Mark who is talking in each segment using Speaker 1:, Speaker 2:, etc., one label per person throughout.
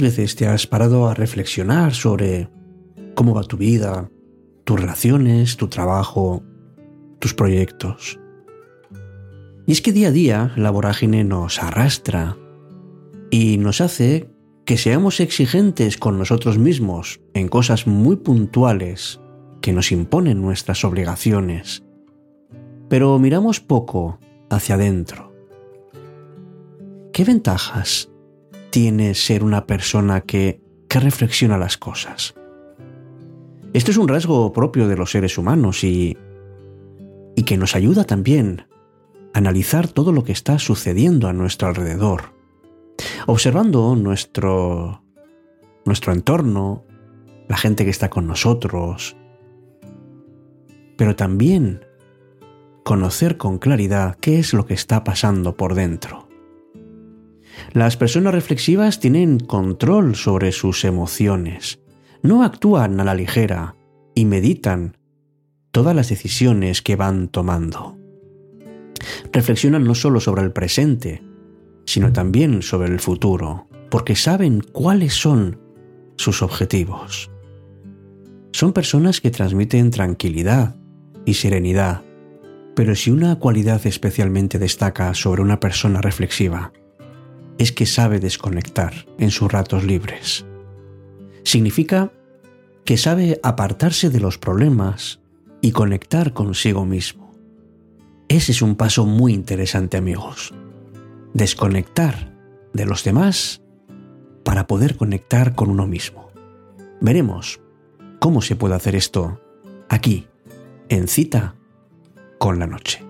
Speaker 1: ¿Cuántas veces te has parado a reflexionar sobre cómo va tu vida, tus relaciones, tu trabajo, tus proyectos? Y es que día a día la vorágine nos arrastra y nos hace que seamos exigentes con nosotros mismos en cosas muy puntuales que nos imponen nuestras obligaciones, pero miramos poco hacia adentro. ¿Qué ventajas tiene ser una persona que, que reflexiona las cosas? Esto es un rasgo propio de los seres humanos y, y que nos ayuda también a analizar todo lo que está sucediendo a nuestro alrededor, observando nuestro, nuestro entorno, la gente que está con nosotros, pero también conocer con claridad qué es lo que está pasando por dentro. Las personas reflexivas tienen control sobre sus emociones, no actúan a la ligera y meditan todas las decisiones que van tomando. Reflexionan no solo sobre el presente, sino también sobre el futuro, porque saben cuáles son sus objetivos. Son personas que transmiten tranquilidad y serenidad, pero si una cualidad especialmente destaca sobre una persona reflexiva, es que sabe desconectar en sus ratos libres. Significa que sabe apartarse de los problemas y conectar consigo mismo. Ese es un paso muy interesante amigos. Desconectar de los demás para poder conectar con uno mismo. Veremos cómo se puede hacer esto aquí, en cita con la noche.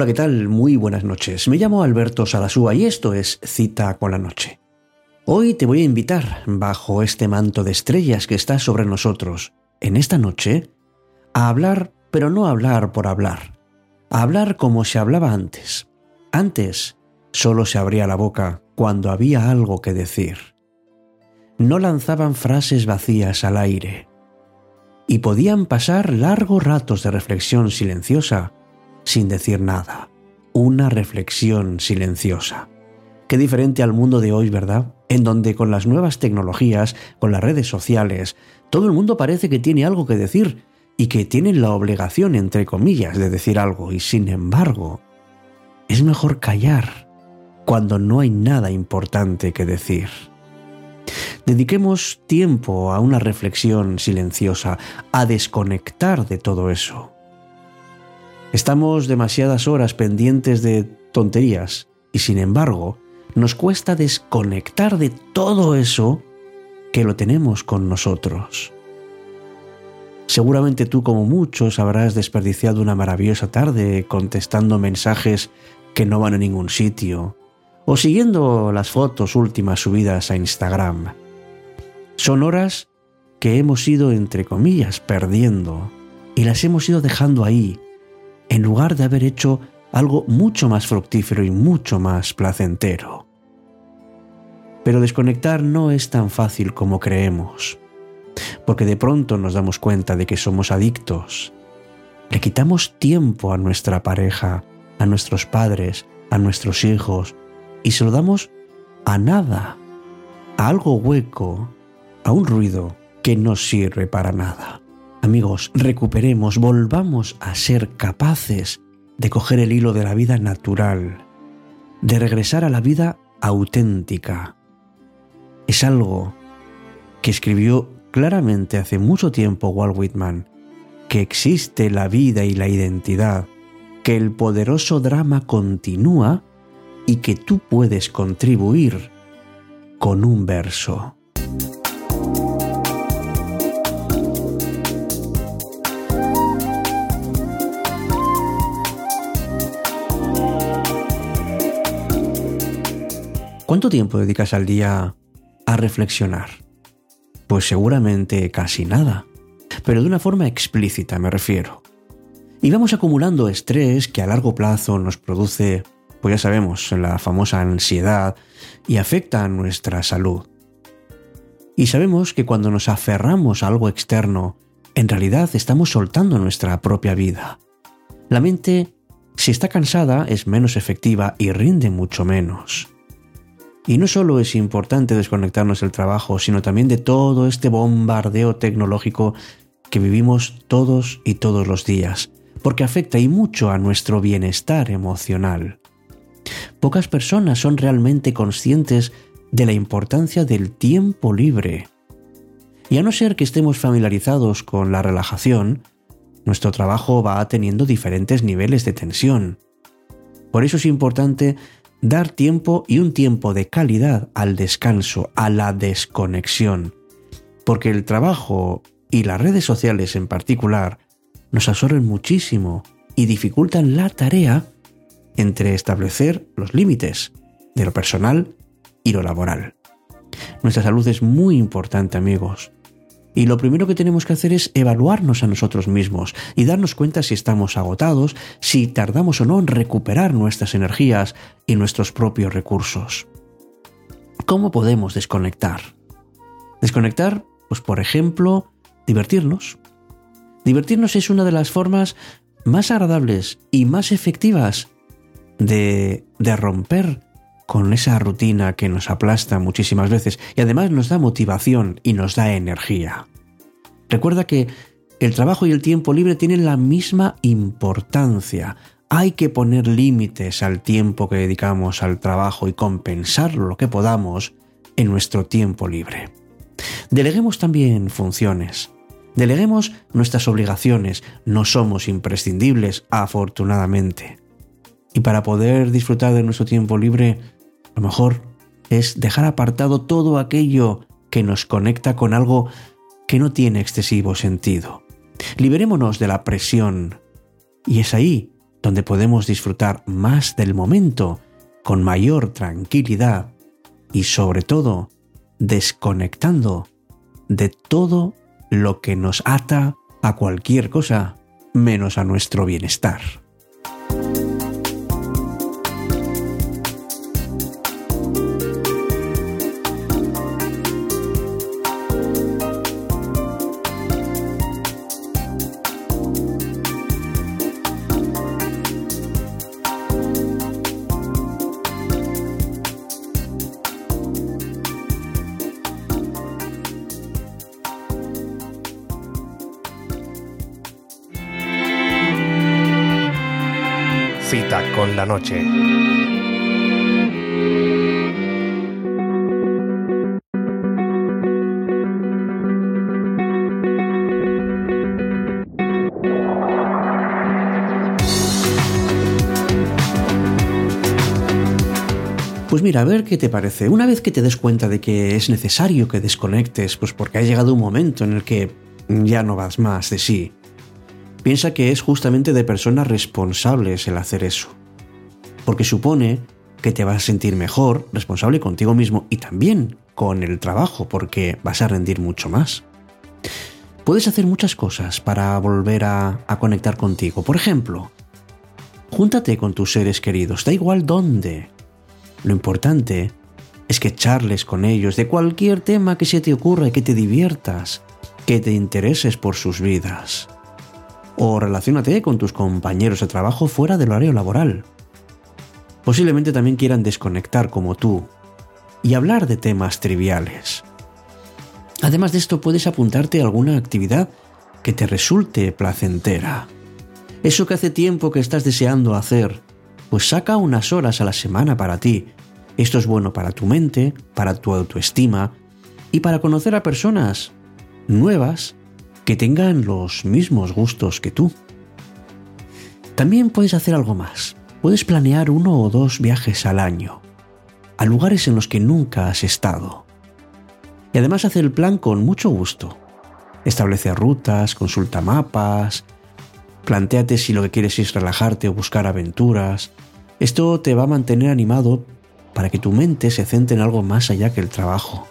Speaker 1: Hola, ¿qué tal? Muy buenas noches. Me llamo Alberto Salasúa y esto es Cita con la Noche. Hoy te voy a invitar, bajo este manto de estrellas que está sobre nosotros, en esta noche, a hablar, pero no hablar por hablar, a hablar como se hablaba antes. Antes solo se abría la boca cuando había algo que decir. No lanzaban frases vacías al aire. Y podían pasar largos ratos de reflexión silenciosa sin decir nada. Una reflexión silenciosa. Qué diferente al mundo de hoy, ¿verdad? En donde con las nuevas tecnologías, con las redes sociales, todo el mundo parece que tiene algo que decir y que tiene la obligación, entre comillas, de decir algo. Y sin embargo, es mejor callar cuando no hay nada importante que decir. Dediquemos tiempo a una reflexión silenciosa, a desconectar de todo eso. Estamos demasiadas horas pendientes de tonterías y sin embargo nos cuesta desconectar de todo eso que lo tenemos con nosotros. Seguramente tú como muchos habrás desperdiciado una maravillosa tarde contestando mensajes que no van a ningún sitio o siguiendo las fotos últimas subidas a Instagram. Son horas que hemos ido, entre comillas, perdiendo y las hemos ido dejando ahí en lugar de haber hecho algo mucho más fructífero y mucho más placentero. Pero desconectar no es tan fácil como creemos, porque de pronto nos damos cuenta de que somos adictos. Le quitamos tiempo a nuestra pareja, a nuestros padres, a nuestros hijos, y se lo damos a nada, a algo hueco, a un ruido que no sirve para nada. Amigos, recuperemos, volvamos a ser capaces de coger el hilo de la vida natural, de regresar a la vida auténtica. Es algo que escribió claramente hace mucho tiempo Walt Whitman, que existe la vida y la identidad, que el poderoso drama continúa y que tú puedes contribuir con un verso. ¿Cuánto tiempo dedicas al día a reflexionar? Pues seguramente casi nada, pero de una forma explícita me refiero. Y vamos acumulando estrés que a largo plazo nos produce, pues ya sabemos, la famosa ansiedad y afecta a nuestra salud. Y sabemos que cuando nos aferramos a algo externo, en realidad estamos soltando nuestra propia vida. La mente, si está cansada, es menos efectiva y rinde mucho menos. Y no solo es importante desconectarnos del trabajo, sino también de todo este bombardeo tecnológico que vivimos todos y todos los días, porque afecta y mucho a nuestro bienestar emocional. Pocas personas son realmente conscientes de la importancia del tiempo libre. Y a no ser que estemos familiarizados con la relajación, nuestro trabajo va teniendo diferentes niveles de tensión. Por eso es importante dar tiempo y un tiempo de calidad al descanso, a la desconexión, porque el trabajo y las redes sociales en particular nos absorben muchísimo y dificultan la tarea entre establecer los límites de lo personal y lo laboral. Nuestra salud es muy importante, amigos. Y lo primero que tenemos que hacer es evaluarnos a nosotros mismos y darnos cuenta si estamos agotados, si tardamos o no en recuperar nuestras energías y nuestros propios recursos. ¿Cómo podemos desconectar? Desconectar, pues por ejemplo, divertirnos. Divertirnos es una de las formas más agradables y más efectivas de, romper con esa rutina que nos aplasta muchísimas veces y además nos da motivación y nos da energía. Recuerda que el trabajo y el tiempo libre tienen la misma importancia. Hay que poner límites al tiempo que dedicamos al trabajo y compensarlo lo que podamos en nuestro tiempo libre. Deleguemos también funciones. Deleguemos nuestras obligaciones. No somos imprescindibles, afortunadamente. Y para poder disfrutar de nuestro tiempo libre, lo mejor es dejar apartado todo aquello que nos conecta con algo que no tiene excesivo sentido. Liberémonos de la presión y es ahí donde podemos disfrutar más del momento con mayor tranquilidad y sobre todo desconectando de todo lo que nos ata a cualquier cosa menos a nuestro bienestar.
Speaker 2: Con la noche.
Speaker 1: Pues mira, a ver qué te parece. Una vez que te des cuenta de que es necesario que desconectes, pues porque ha llegado un momento en el que ya no vas más de sí, piensa que es justamente de personas responsables el hacer eso. Porque supone que te vas a sentir mejor, responsable contigo mismo y también con el trabajo, porque vas a rendir mucho más. Puedes hacer muchas cosas para volver a, conectar contigo. Por ejemplo, júntate con tus seres queridos, da igual dónde. Lo importante es que charles con ellos de cualquier tema que se te ocurra y que te diviertas, que te intereses por sus vidas o relaciónate con tus compañeros de trabajo fuera del horario laboral. Posiblemente también quieran desconectar como tú y hablar de temas triviales. Además de esto puedes apuntarte a alguna actividad que te resulte placentera. Eso que hace tiempo que estás deseando hacer, pues saca unas horas a la semana para ti. Esto es bueno para tu mente, para tu autoestima y para conocer a personas nuevas que tengan los mismos gustos que tú. También puedes hacer algo más. Puedes planear uno o dos viajes al año, a lugares en los que nunca has estado. Y además hace el plan con mucho gusto. Establece rutas, consulta mapas, planteate si lo que quieres es relajarte o buscar aventuras. Esto te va a mantener animado para que tu mente se centre en algo más allá que el trabajo.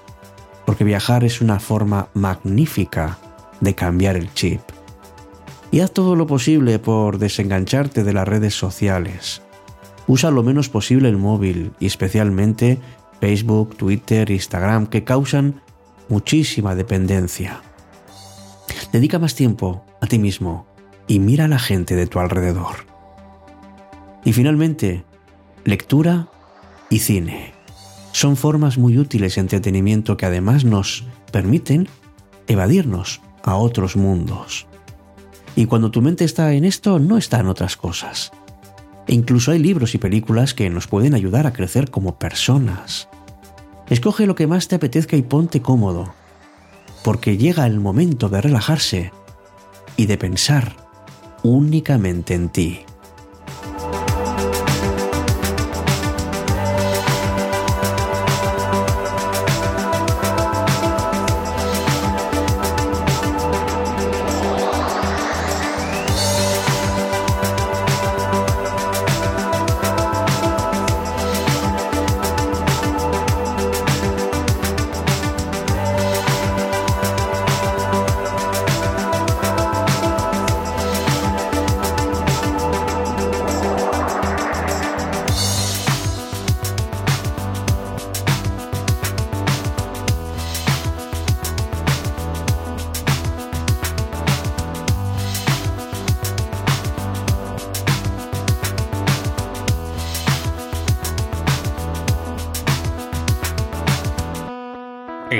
Speaker 1: Porque viajar es una forma magnífica de cambiar el chip. Y haz todo lo posible por desengancharte de las redes sociales. Usa lo menos posible el móvil y especialmente Facebook, Twitter, Instagram, que causan muchísima dependencia. Dedica más tiempo a ti mismo y mira a la gente de tu alrededor. Y finalmente, lectura y cine. Son formas muy útiles de entretenimiento que además nos permiten evadirnos a otros mundos. Y cuando tu mente está en esto, no está en otras cosas. E incluso hay libros y películas que nos pueden ayudar a crecer como personas. Escoge lo que más te apetezca y ponte cómodo, porque llega el momento de relajarse y de pensar únicamente en ti.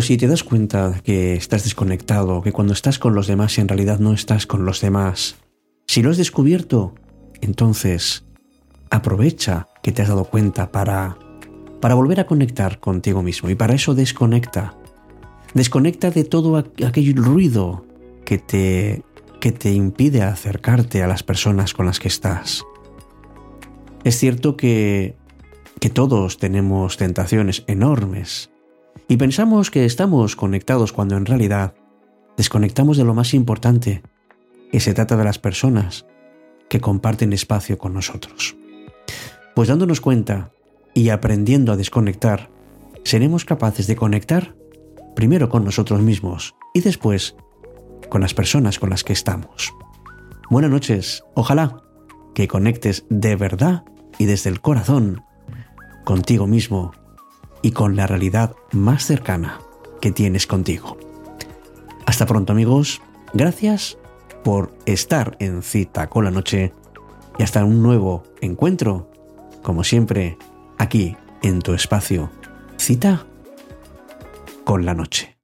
Speaker 1: Pues si te das cuenta que estás desconectado, que cuando estás con los demás en realidad no estás con los demás, si lo has descubierto, entonces aprovecha que te has dado cuenta para para volver a conectar contigo mismo y para eso desconecta. Desconecta de todo aquel ruido que te que te impide acercarte a las personas con las que estás. Es cierto que que todos tenemos tentaciones enormes y pensamos que estamos conectados cuando en realidad desconectamos de lo más importante, que se trata de las personas que comparten espacio con nosotros. Pues dándonos cuenta y aprendiendo a desconectar, seremos capaces de conectar primero con nosotros mismos y después con las personas con las que estamos. Buenas noches, ojalá que conectes de verdad y desde el corazón contigo mismo y con la realidad más cercana que tienes contigo. Hasta pronto amigos, gracias por estar en cita con la noche y hasta un nuevo encuentro, como siempre, aquí en tu espacio, cita con la noche.